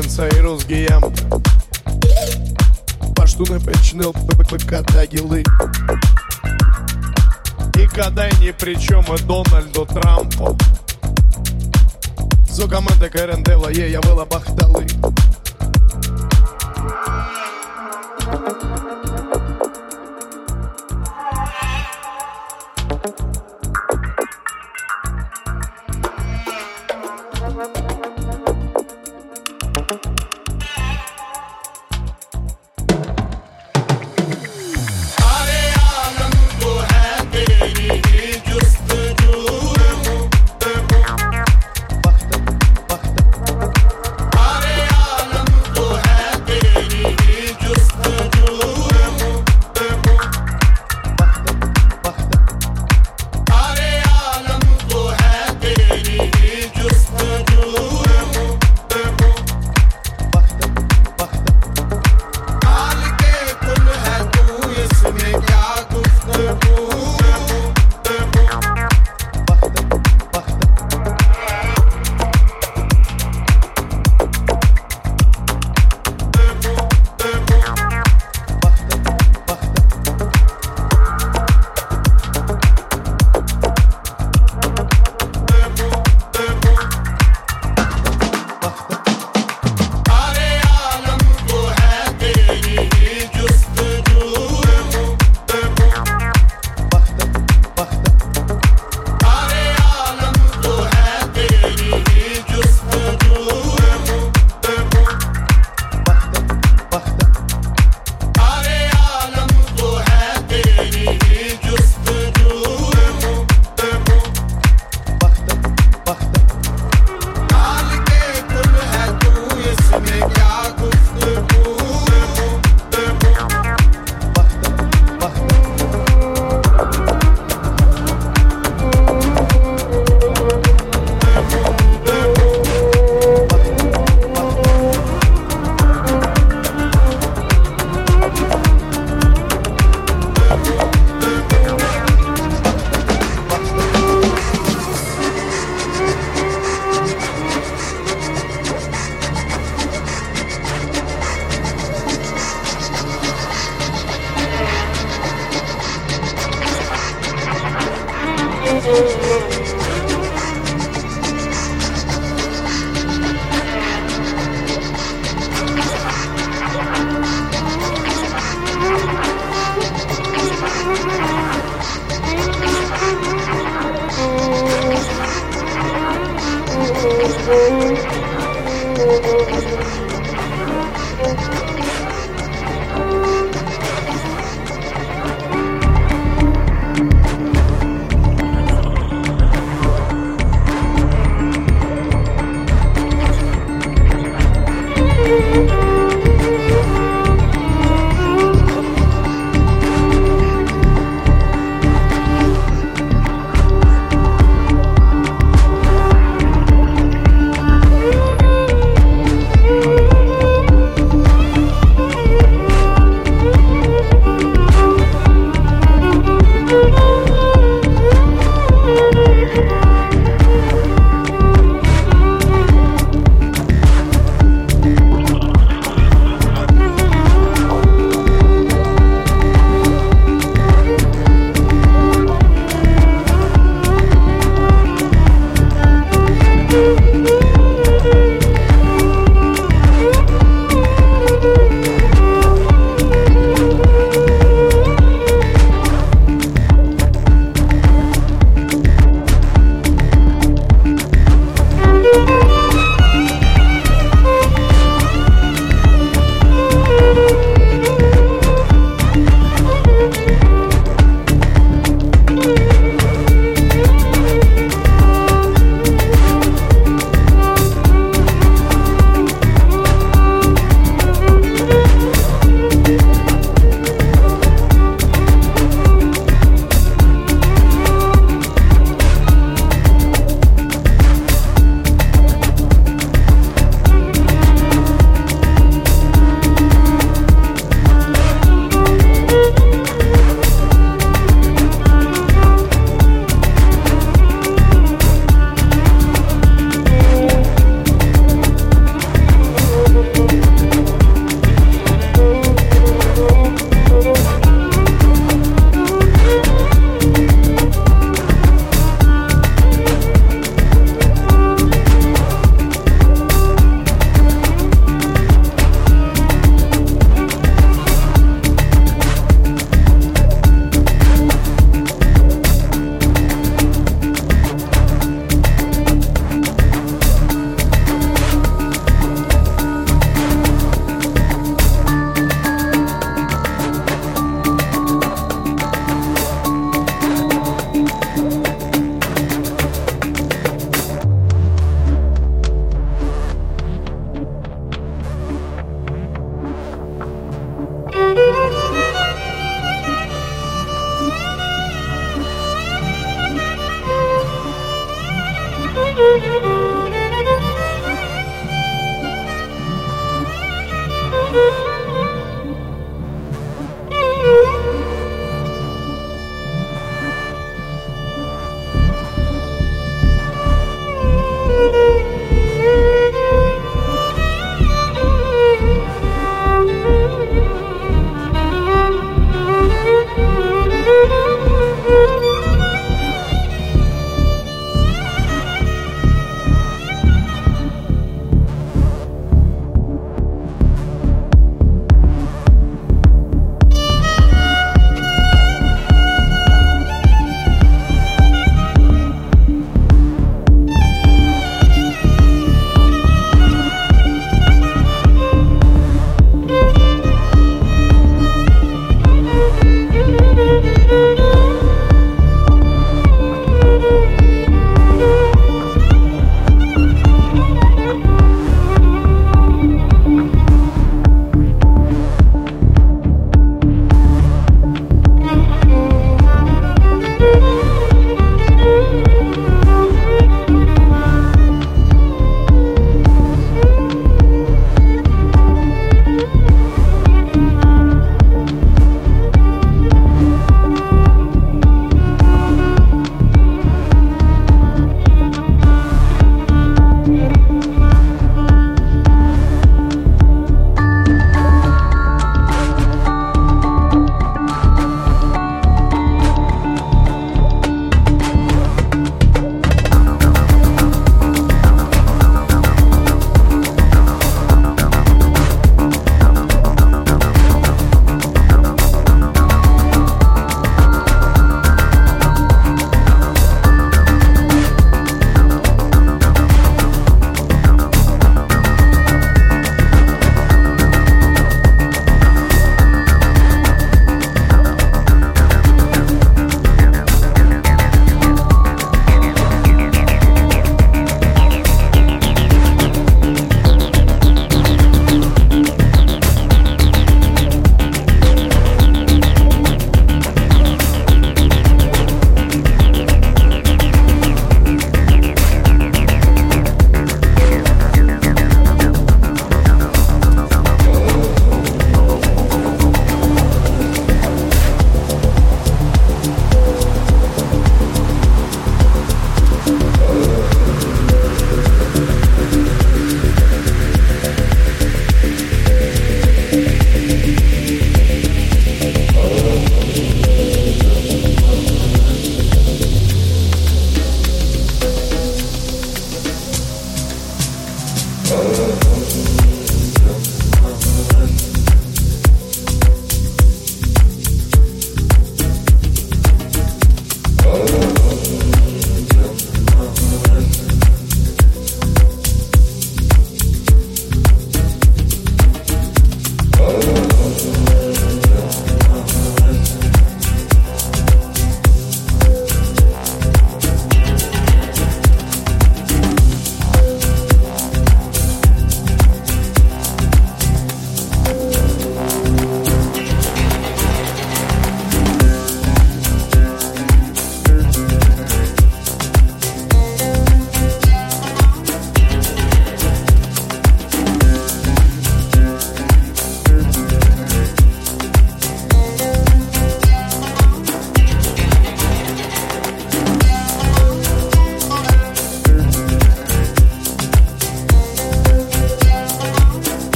nabūt salenceirus guiam Паштуны печнил ПКТ гилы Никогда и. Ни при чем и Дональду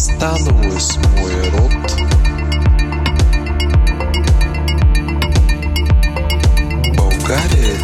Становись мой рот. Болгария